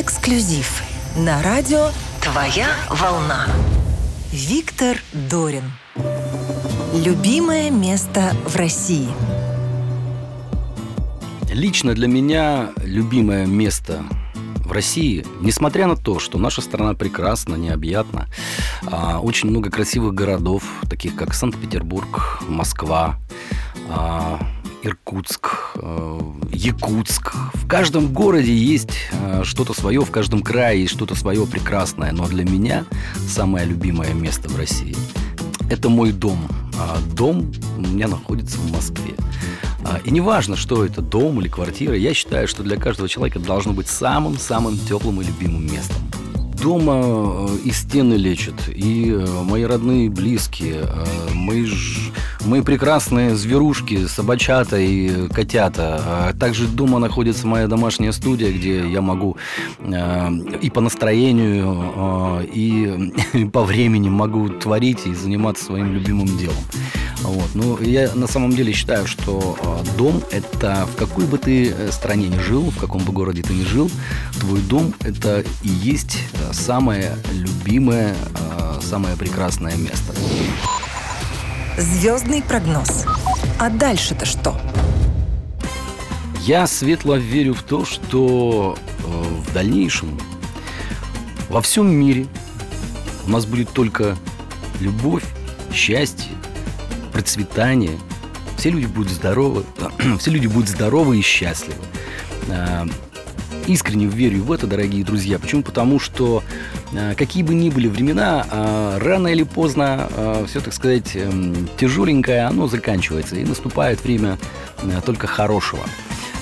Эксклюзив на радио «Твоя волна». Виктор Дорин. Любимое место в России. Лично для меня любимое место в России, несмотря на то, что наша страна прекрасна, необъятна, а, очень много красивых городов, таких как Санкт-Петербург, Москва, а, Иркутск, э, Якутск. В каждом городе есть э, что-то свое, в каждом крае есть что-то свое прекрасное. Но для меня самое любимое место в России – это мой дом. А дом у меня находится в Москве. А, и неважно, что это, дом или квартира, я считаю, что для каждого человека должно быть самым-самым теплым и любимым местом. Дома э, и стены лечат, и мои родные, близкие, мои мы прекрасные зверушки, собачата и котята. А также дома находится моя домашняя студия, где я могу э, и по настроению, э, и по времени могу творить и заниматься своим любимым делом. Вот. Ну, я на самом деле считаю, что э, дом – это в какой бы ты стране ни жил, в каком бы городе ты ни жил, твой дом – это и есть самое любимое, самое прекрасное место. Звездный прогноз. А дальше-то что? Я светло верю в то, что э, в дальнейшем во всем мире у нас будет только любовь, счастье, процветание. Все люди будут здоровы, все люди будут здоровы и счастливы. Искренне верю в это, дорогие друзья. Почему? Потому что э, какие бы ни были времена, э, рано или поздно э, все, так сказать, эм, тяжеленькое, оно заканчивается. И наступает время только хорошего.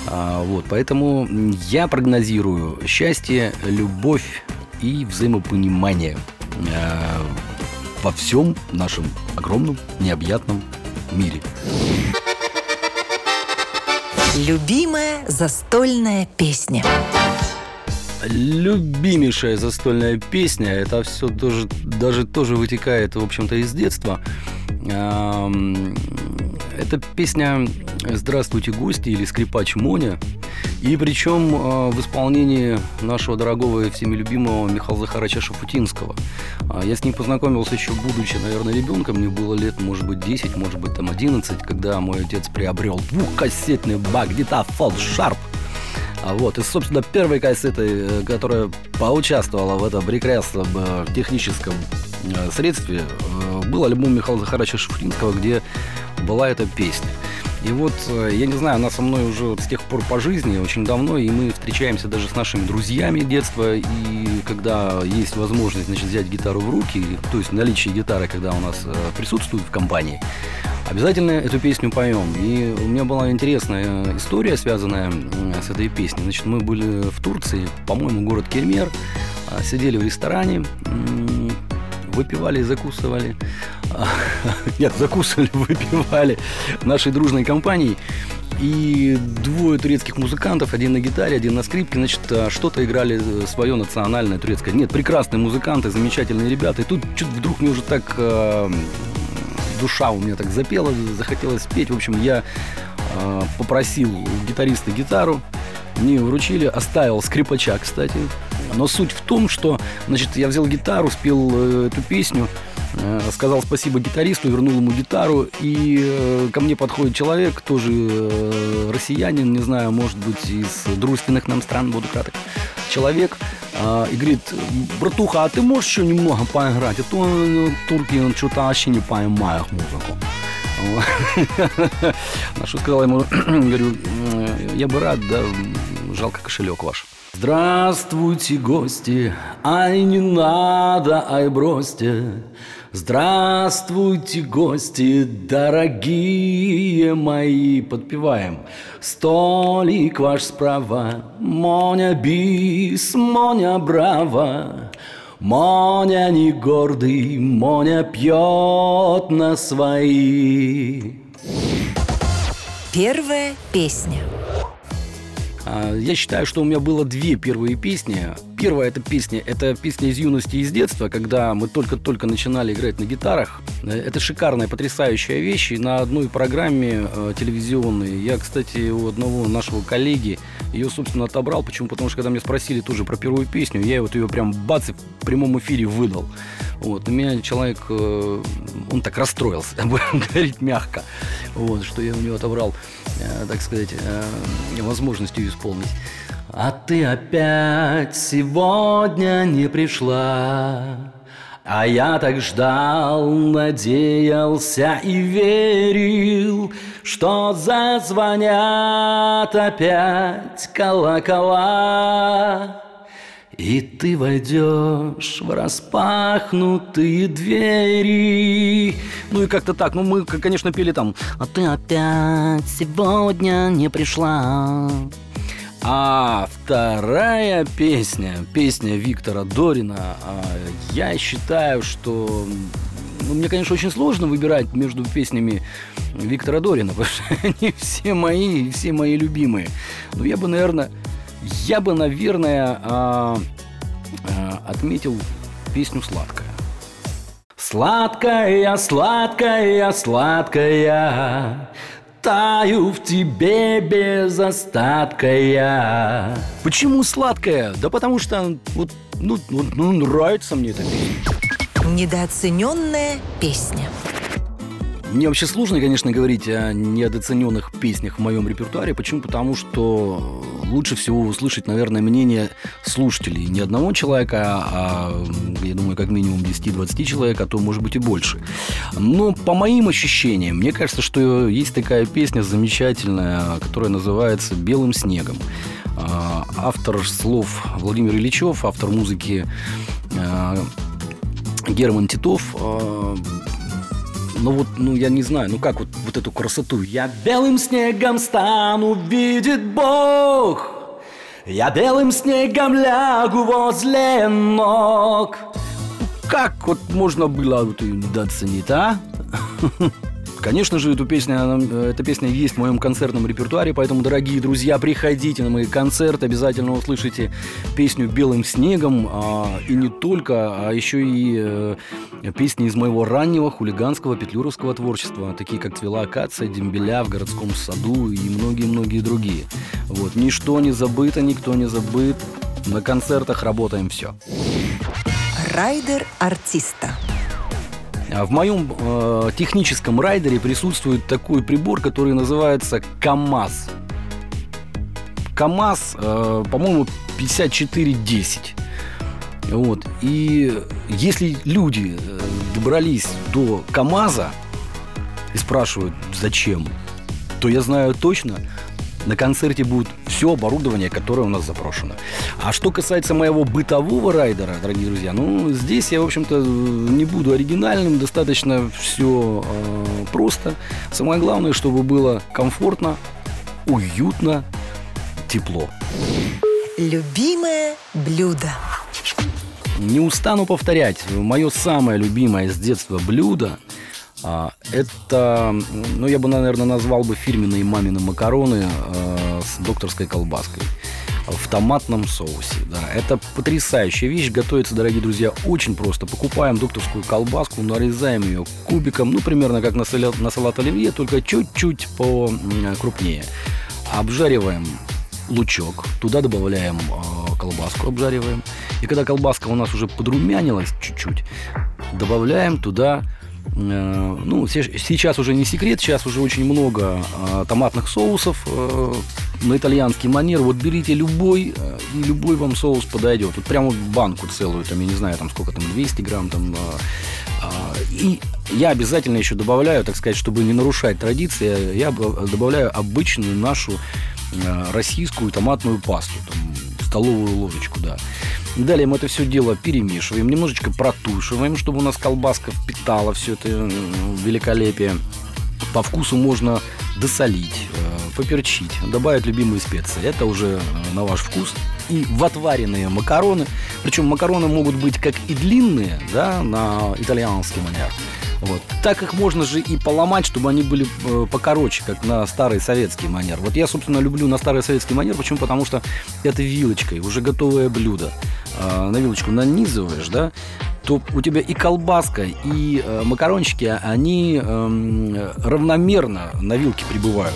Вот, поэтому я прогнозирую счастье, любовь и взаимопонимание во всем нашем огромном, необъятном мире. Любимая застольная песня. Любимейшая застольная песня, это все тоже, даже тоже вытекает, в общем-то, из детства. Это песня «Здравствуйте, гости» или «Скрипач Моня». И причем э, в исполнении нашего дорогого и всеми любимого Михаила Захаровича Шафутинского. А, я с ним познакомился еще будучи, наверное, ребенком. Мне было лет, может быть, 10, может быть, там 11, когда мой отец приобрел двухкассетный магнитофон «Шарп». А вот, и, собственно, первой кассетой, э, которая поучаствовала в этом прекрасном э, техническом средстве, был альбом Михаила Захаровича Шафутинского, где была эта песня. И вот, э, я не знаю, она со мной уже с тех пор по жизни очень давно, и мы встречаемся даже с нашими друзьями детства, и когда есть возможность, значит, взять гитару в руки, то есть наличие гитары, когда у нас э, присутствует в компании, обязательно эту песню поем. И у меня была интересная история, связанная с этой песней. Значит, мы были в Турции, по-моему, город Кельмер, а, сидели в ресторане, выпивали закусывали. Нет, закусывали, выпивали нашей дружной компанией. И двое турецких музыкантов, один на гитаре, один на скрипке, значит, а, что-то играли э, свое национальное турецкое. Нет, прекрасные музыканты, замечательные ребята. И тут что-то вдруг мне уже так э, душа у меня так запела, захотелось спеть. В общем, я э, попросил у гитариста гитару, мне вручили, оставил скрипача, кстати. Но суть в том, что, значит, я взял гитару, спел э, эту песню, э, сказал спасибо гитаристу, вернул ему гитару, и э, ко мне подходит человек, тоже россиянин, не знаю, может быть, из дружественных нам стран, буду краток, человек, и говорит, братуха, а ты можешь еще немного поиграть? А то турки что-то вообще не понимают музыку. На что сказал ему, говорю, я бы рад, да, жалко кошелек ваш. Здравствуйте, гости, ай не надо, ай бросьте. Здравствуйте, гости, дорогие мои, подпеваем. Столик ваш справа, Моня бис, Моня браво. Моня не гордый, Моня пьет на свои. Первая песня. А, я считаю, что у меня было две первые песни. Первая эта песня, это песня из юности и из детства, когда мы только-только начинали играть на гитарах. Это шикарная, потрясающая вещь. И на одной программе э, телевизионной я, кстати, у одного нашего коллеги ее, собственно, отобрал. Почему? Потому что когда меня спросили тоже про первую песню, я вот ее прям бац в прямом эфире выдал. Вот. У меня человек, э, он так расстроился, будем говорить мягко, вот, что я у него отобрал, э, так сказать, э, возможность ее исполнить. А ты опять сегодня не пришла, а я так ждал, надеялся и верил, что зазвонят опять колокола. И ты войдешь в распахнутые двери. Ну и как-то так. Ну, мы, конечно, пели там А ты опять сегодня не пришла. А вторая песня, песня Виктора Дорина, а, я считаю, что ну, мне, конечно, очень сложно выбирать между песнями Виктора Дорина, потому что они все мои, все мои любимые. Но я бы, наверное, я бы, наверное, а, а, отметил песню «Сладкая». Сладкая, сладкая, сладкая, Таю в тебе без остатка я. Почему сладкая? Да потому что вот, ну, ну, ну нравится мне эта песня. Недооцененная песня. Мне вообще сложно, конечно, говорить о недооцененных песнях в моем репертуаре. Почему? Потому что лучше всего услышать, наверное, мнение слушателей. Не одного человека, а, я думаю, как минимум 10-20 человек, а то, может быть, и больше. Но по моим ощущениям, мне кажется, что есть такая песня замечательная, которая называется «Белым снегом». А, автор слов Владимир Ильичев, автор музыки а, Герман Титов ну вот, ну я не знаю, ну как вот, вот эту красоту. Я белым снегом стану, видит Бог. Я белым снегом лягу возле ног. Как вот можно было вот недооценить, а? Конечно же, эту песню, э, эта песня есть в моем концертном репертуаре, поэтому, дорогие друзья, приходите на мои концерты, обязательно услышите песню «Белым снегом», а, и не только, а еще и э, песни из моего раннего хулиганского петлюровского творчества, такие как «Цвела акация», «Дембеля», «В городском саду» и многие-многие другие. Вот. Ничто не забыто, никто не забыт. На концертах работаем все. Райдер артиста. А в моем э, техническом райдере присутствует такой прибор, который называется КАМАЗ. КАМАЗ, э, по-моему, 5410. Вот. И если люди э, добрались до КАМАЗа и спрашивают, зачем, то я знаю точно, на концерте будет все оборудование, которое у нас запрошено. А что касается моего бытового райдера, дорогие друзья, ну, здесь я, в общем-то, не буду оригинальным, достаточно все э, просто. Самое главное, чтобы было комфортно, уютно, тепло. Любимое блюдо. Не устану повторять, мое самое любимое с детства блюдо это, ну, я бы, наверное, назвал бы фирменные мамины макароны э, с докторской колбаской в томатном соусе. Да. Это потрясающая вещь. Готовится, дорогие друзья, очень просто. Покупаем докторскую колбаску, нарезаем ее кубиком, ну, примерно как на салат, на салат оливье, только чуть-чуть покрупнее. Обжариваем лучок, туда добавляем э, колбаску, обжариваем. И когда колбаска у нас уже подрумянилась чуть-чуть, добавляем туда ну, сейчас уже не секрет, сейчас уже очень много э, томатных соусов э, на итальянский манер. Вот берите любой, и любой вам соус подойдет. Вот прямо банку целую, там, я не знаю, там сколько там, 200 грамм, там, и я обязательно еще добавляю, так сказать, чтобы не нарушать традиции, я добавляю обычную нашу российскую томатную пасту, там, столовую ложечку, да. Далее мы это все дело перемешиваем, немножечко протушиваем, чтобы у нас колбаска впитала все это великолепие. По вкусу можно досолить, э, поперчить, добавить любимые специи. Это уже э, на ваш вкус. И в отваренные макароны. Причем макароны могут быть как и длинные, да, на итальянский манер, Вот. Так их можно же и поломать, чтобы они были э, покороче, как на старый советский манер. Вот я, собственно, люблю на старый советский манер. Почему? Потому что это вилочкой, уже готовое блюдо. Э, на вилочку нанизываешь, да, то у тебя и колбаска, и э, макарончики, они э, равномерно на вилке прибывают.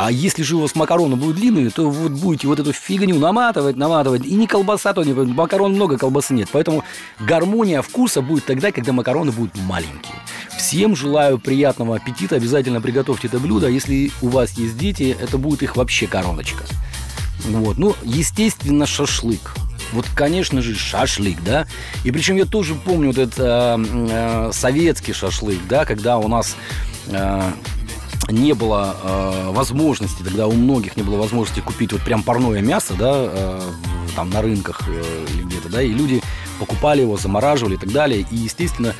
А если же у вас макароны будут длинные, то вот будете вот эту фигню наматывать, наматывать. И не колбаса, то не макарон много, колбасы нет. Поэтому гармония вкуса будет тогда, когда макароны будут маленькие. Всем желаю приятного аппетита. Обязательно приготовьте это блюдо. А если у вас есть дети, это будет их вообще короночка. Вот. Ну, естественно, шашлык. Вот, конечно же, шашлык, да. И причем я тоже помню вот этот э, э, советский шашлык, да, когда у нас э, не было э, возможности, тогда у многих не было возможности купить вот прям парное мясо, да, э, там на рынках э, или где-то, да, и люди покупали его, замораживали и так далее, и, естественно,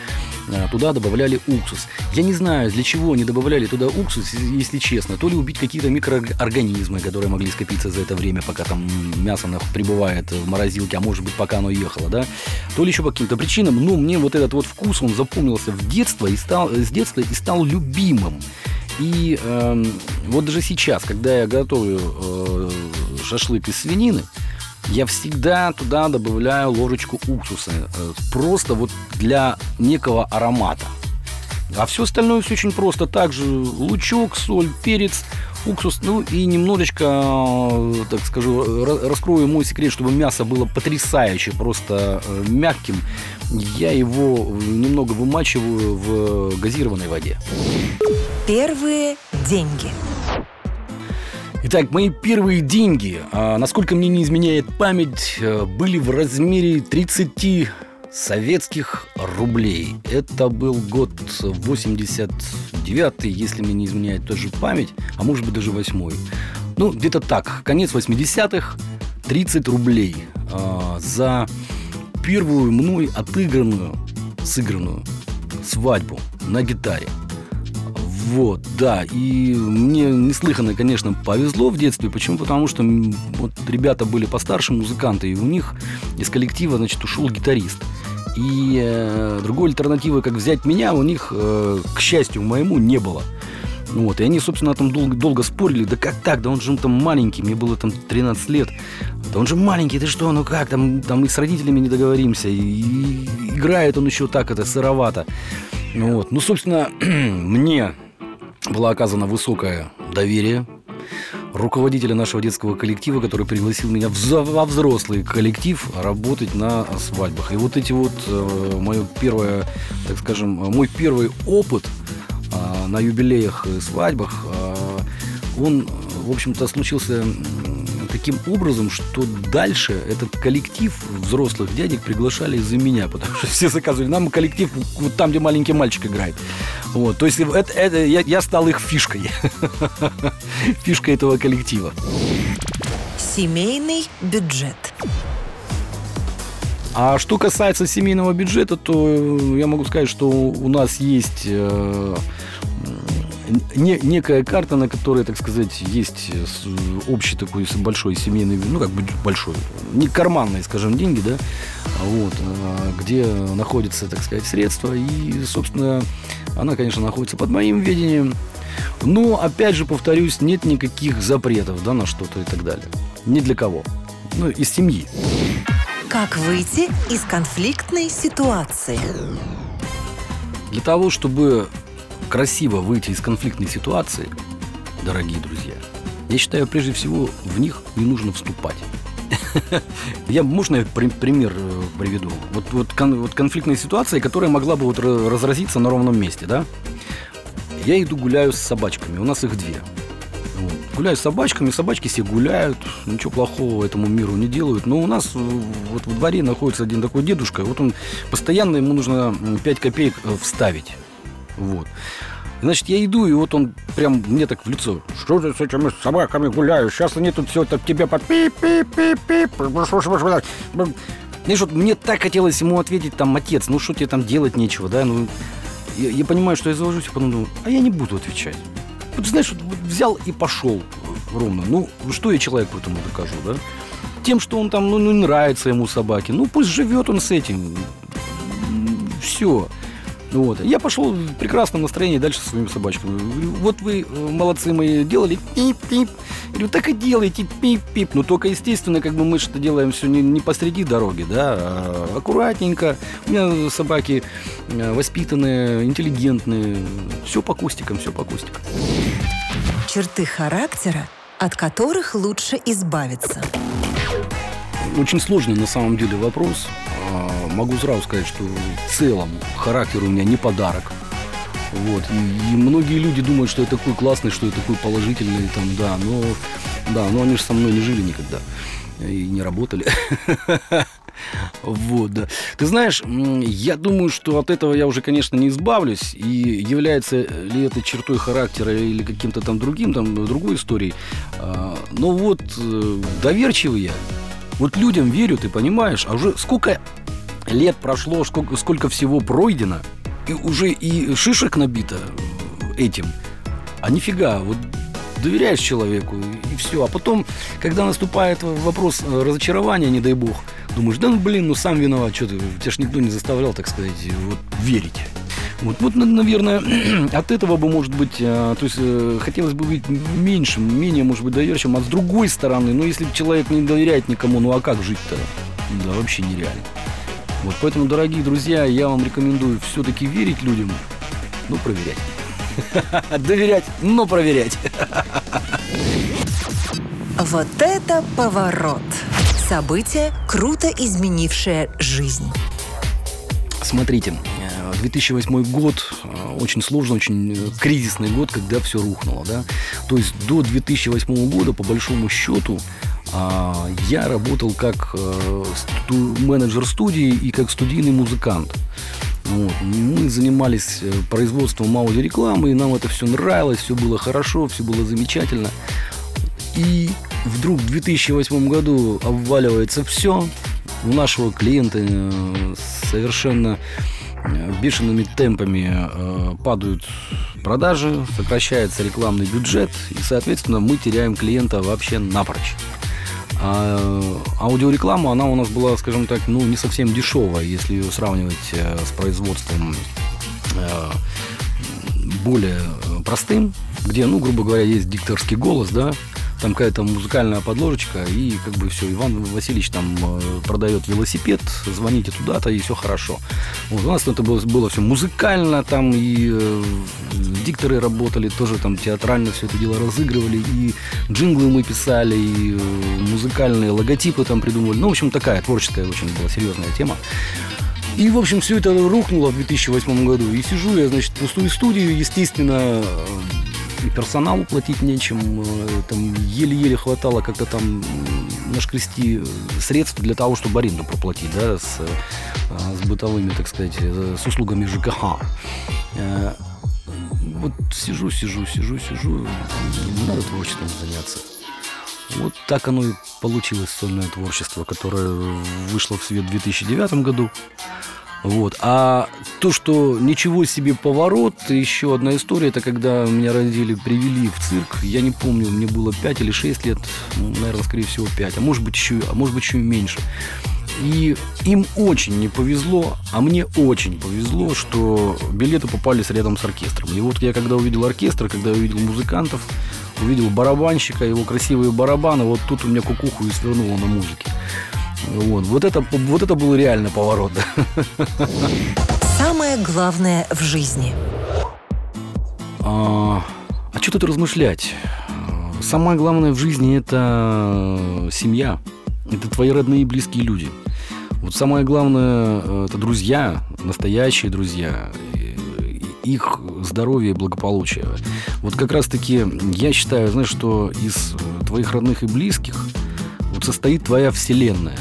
э, туда добавляли уксус. Я не знаю, для чего они добавляли туда уксус, если честно. То ли убить какие-то микроорганизмы, которые могли скопиться за это время, пока там мясо прибывает в морозилке, а может быть, пока оно ехало, да. То ли еще по каким-то причинам. Но мне вот этот вот вкус, он запомнился в детство и стал, с детства и стал любимым. И э, вот даже сейчас, когда я готовлю э, шашлык из свинины, я всегда туда добавляю ложечку уксуса. Э, просто вот для некого аромата. А все остальное все очень просто. Также лучок, соль, перец, уксус, ну и немножечко, э, так скажу, раскрою мой секрет, чтобы мясо было потрясающе, просто э, мягким. Я его немного вымачиваю в газированной воде. Первые деньги. Итак, мои первые деньги, а, насколько мне не изменяет память, э, были в размере 30 советских рублей. Это был год 89 если мне не изменяет тоже память, а может быть даже 8 Ну, где-то так, конец 80-х, 30 рублей э, за первую мной отыгранную, сыгранную свадьбу на гитаре. Вот, да. И мне неслыханно, конечно, повезло в детстве. Почему? Потому что вот ребята были постарше, музыканты, и у них из коллектива, значит, ушел гитарист. И э, другой альтернативы, как взять меня, у них, э, к счастью моему, не было. Вот, и они, собственно, там долго, долго спорили, да как так, да он же там маленький, мне было там 13 лет, да он же маленький, ты что, ну как, там, там и с родителями не договоримся, и, играет он еще так, это сыровато. Вот, ну, собственно, мне было оказано высокое доверие руководителя нашего детского коллектива, который пригласил меня во взрослый коллектив работать на свадьбах. И вот эти вот э, мое первое, так скажем, мой первый опыт э, на юбилеях и свадьбах, э, он, в общем-то, случился таким образом, что дальше этот коллектив взрослых дядек приглашали из-за меня, потому что все заказывали нам коллектив вот там, где маленький мальчик играет. Вот, то есть это, это, я, я стал их фишкой. Фишкой этого коллектива. Семейный бюджет. А что касается семейного бюджета, то я могу сказать, что у нас есть э, не, некая карта, на которой, так сказать, есть общий такой большой семейный, ну, как бы большой, не карманные, скажем, деньги, да, вот, а, где находятся, так сказать, средства, и, собственно, она, конечно, находится под моим видением, но, опять же, повторюсь, нет никаких запретов, да, на что-то и так далее. Ни для кого. Ну, из семьи. Как выйти из конфликтной ситуации? Для того, чтобы красиво выйти из конфликтной ситуации, дорогие друзья, я считаю, прежде всего, в них не нужно вступать. Я, можно я пример э, приведу? Вот, вот, кон, вот конфликтная ситуация, которая могла бы вот разразиться на ровном месте, да? Я иду гуляю с собачками, у нас их две. Гуляю с собачками, собачки все гуляют, ничего плохого этому миру не делают. Но у нас э, вот в дворе находится один такой дедушка, вот он постоянно ему нужно 5 копеек э, вставить. Вот. Значит, я иду, и вот он прям мне так в лицо. Что ты с этими собаками гуляешь? Сейчас они тут все так тебе под пип пип пип пип Знаешь, вот мне так хотелось ему ответить, там, отец, ну что тебе там делать нечего, да? Ну, я, я понимаю, что я завожусь, а потом думаю, а я не буду отвечать. Вот, знаешь, вот, вот взял и пошел ровно. Ну, что я человеку этому докажу, да? Тем, что он там, ну, не нравится ему собаке. Ну, пусть живет он с этим. Все. Вот. Я пошел в прекрасном настроении дальше со своими собачками. Говорю, вот вы, э, молодцы мои, делали пип-пип. Говорю, так и делайте пип-пип. Но только, естественно, как бы мы что делаем все не, не посреди дороги, да, а аккуратненько. У меня собаки э, воспитанные, интеллигентные. Все по кустикам, все по кустикам. Черты характера, от которых лучше избавиться. Очень сложный на самом деле вопрос. Могу сразу сказать, что в целом характер у меня не подарок. Вот. И, и многие люди думают, что я такой классный, что я такой положительный, там, да, но да, но они же со мной не жили никогда и не работали. Вот, да. Ты знаешь, я думаю, что от этого я уже, конечно, не избавлюсь. И является ли это чертой характера или каким-то там другим, там, другой историей. А, Но вот э, доверчивый я. Вот людям верю, ты понимаешь, а уже сколько лет прошло, сколько, сколько всего пройдено, и уже и шишек набито этим. А нифига, вот доверяешь человеку, и все. А потом, когда наступает вопрос э, разочарования, не дай бог, думаешь, да ну блин, ну сам виноват, что ты, тебя ж никто не заставлял, так сказать, вот верить. Вот, вот, на- наверное, от этого бы, может быть, э, то есть э, хотелось бы быть меньшим, менее, может быть, доверчивым. А с другой стороны, ну, если человек не доверяет никому, ну, а как жить-то? Да, вообще нереально. Вот, поэтому, дорогие друзья, я вам рекомендую все-таки верить людям, ну, проверять. Доверять, но проверять. Вот это поворот! Событие, круто изменившее жизнь. Смотрите, э, 2008 год э, очень сложный, очень э, кризисный год, когда все рухнуло, да. То есть до 2008 года, по большому счету, я работал как э, менеджер студии и как студийный музыкант. Вот. Мы занимались э, производством аудиорекламы, и нам это все нравилось, все было хорошо, все было замечательно. И вдруг в 2008 году обваливается все. У нашего клиента э, совершенно бешеными темпами падают продажи, сокращается рекламный бюджет, и, соответственно, мы теряем клиента вообще напрочь. А аудиореклама, она у нас была, скажем так, ну, не совсем дешевая, если ее сравнивать э, с производством э, более э, простым, где, ну, грубо говоря, есть дикторский голос, да, там какая-то музыкальная подложечка, и как бы все, Иван Васильевич там э, продает велосипед, звоните туда-то, и все хорошо. Вот, у нас это было, было все музыкально, там и э, дикторы работали, тоже там театрально все это дело разыгрывали, и джинглы мы писали, и э, музыкальные логотипы там придумывали. Ну, в общем, такая творческая очень была серьезная тема. И, в общем, все это рухнуло в 2008 году. И сижу я, значит, пустую студию, естественно, э, и персоналу платить нечем, э, там еле-еле хватало как-то там нашкрести средств для того, чтобы аренду проплатить, да, с, с бытовыми, так сказать, с услугами ЖКХ. Вот сижу, сижу, сижу, сижу, надо творчеством заняться. Вот так оно и получилось, сольное творчество, которое вышло в свет в 2009 году. Вот. А то, что ничего себе поворот, еще одна история, это когда меня родители привели в цирк, я не помню, мне было 5 или 6 лет, ну, наверное, скорее всего 5, а может быть еще, а может быть еще и меньше. И им очень не повезло, а мне очень повезло, что билеты попались рядом с оркестром. И вот я когда увидел оркестр, когда увидел музыкантов, увидел барабанщика, его красивые барабаны, вот тут у меня кукуху и свернуло на музыке. Вот, вот, это, вот это был реально поворот. Самое главное в жизни. А, а что тут размышлять? Самое главное в жизни это семья. Это твои родные и близкие люди. Вот самое главное э, это друзья, настоящие друзья, их здоровье и благополучие. Вот как раз-таки я считаю, знаешь, что из э, твоих родных и близких вот состоит твоя вселенная.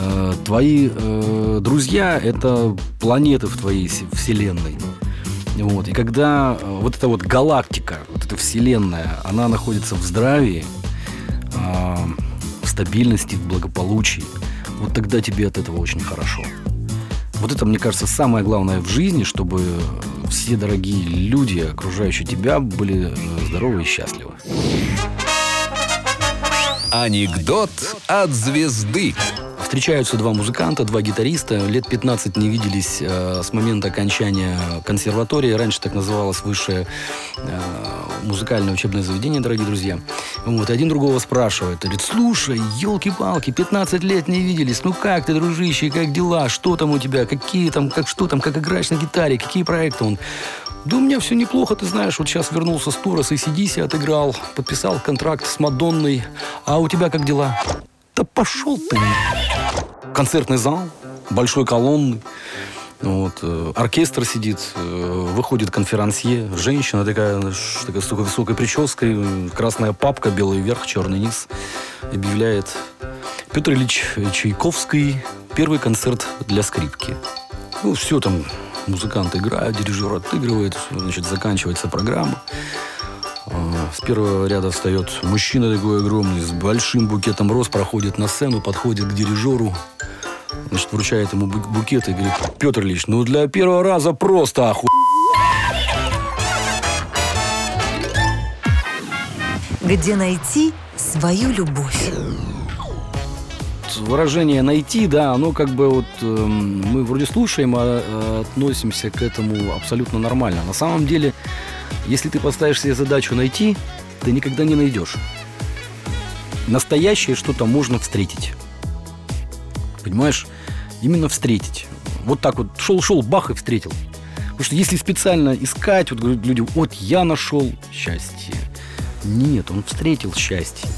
Э, Твои э, друзья – это планеты в твоей се- вселенной. Вот. И когда э, вот эта вот галактика, вот эта вселенная, она находится в здравии, а, в стабильности, в благополучии, вот тогда тебе от этого очень хорошо. Вот это, мне кажется, самое главное в жизни, чтобы все дорогие люди, окружающие тебя, были э, здоровы и счастливы. Анекдот от звезды. Встречаются два музыканта, два гитариста. Лет 15 не виделись э, с момента окончания консерватории. Раньше так называлось высшее э, музыкальное учебное заведение, дорогие друзья. Вот, один другого спрашивает. Говорит, слушай, елки-палки, 15 лет не виделись. Ну как ты, дружище, как дела? Что там у тебя? Какие там, как что там, как играешь на гитаре? Какие проекты? Он, да у меня все неплохо, ты знаешь. Вот сейчас вернулся с тура, с ACDC отыграл, подписал контракт с Мадонной. А у тебя как дела? Да пошел ты. Концертный зал, большой колонны. Вот, э, оркестр сидит, э, выходит конферансье, женщина такая, такая с такой высокой прической, красная папка, белый верх, черный низ, объявляет Петр Ильич Чайковский, первый концерт для скрипки. Ну, все там, музыканты играют, дирижер отыгрывает, значит, заканчивается программа. А, С первого ряда встает мужчина такой огромный, с большим букетом роз, проходит на сцену, подходит к дирижеру, значит, вручает ему бу- букет и говорит, Петр Ильич, ну для первого раза просто оху... Где найти свою любовь? Выражение «найти», да, оно как бы вот эм, мы вроде слушаем, а э, относимся к этому абсолютно нормально. На самом деле, если ты поставишь себе задачу найти, ты никогда не найдешь. Настоящее что-то можно встретить. Понимаешь? Именно встретить. Вот так вот шел-шел, бах и встретил. Потому что если специально искать, вот говорят люди, вот я нашел счастье. Нет, он встретил счастье.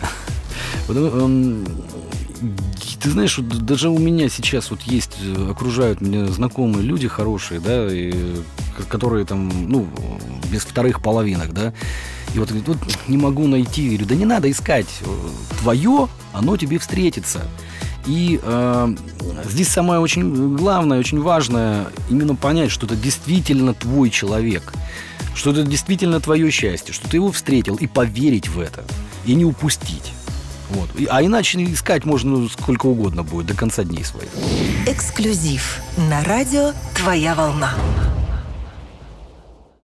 Эм, ты знаешь, вот даже у меня сейчас вот есть, э, окружают меня знакомые люди хорошие, да, и, которые там, ну, без вторых половинок, да, и вот, говорит, вот не могу найти, Я говорю, да не надо искать, э, твое, оно тебе встретится. И э, здесь самое очень главное, очень важное именно понять, что это действительно твой человек, что это действительно твое счастье, что ты его встретил, и поверить в это, и не упустить. Вот. А иначе искать можно сколько угодно будет, до конца дней своих. Эксклюзив на радио «Твоя волна».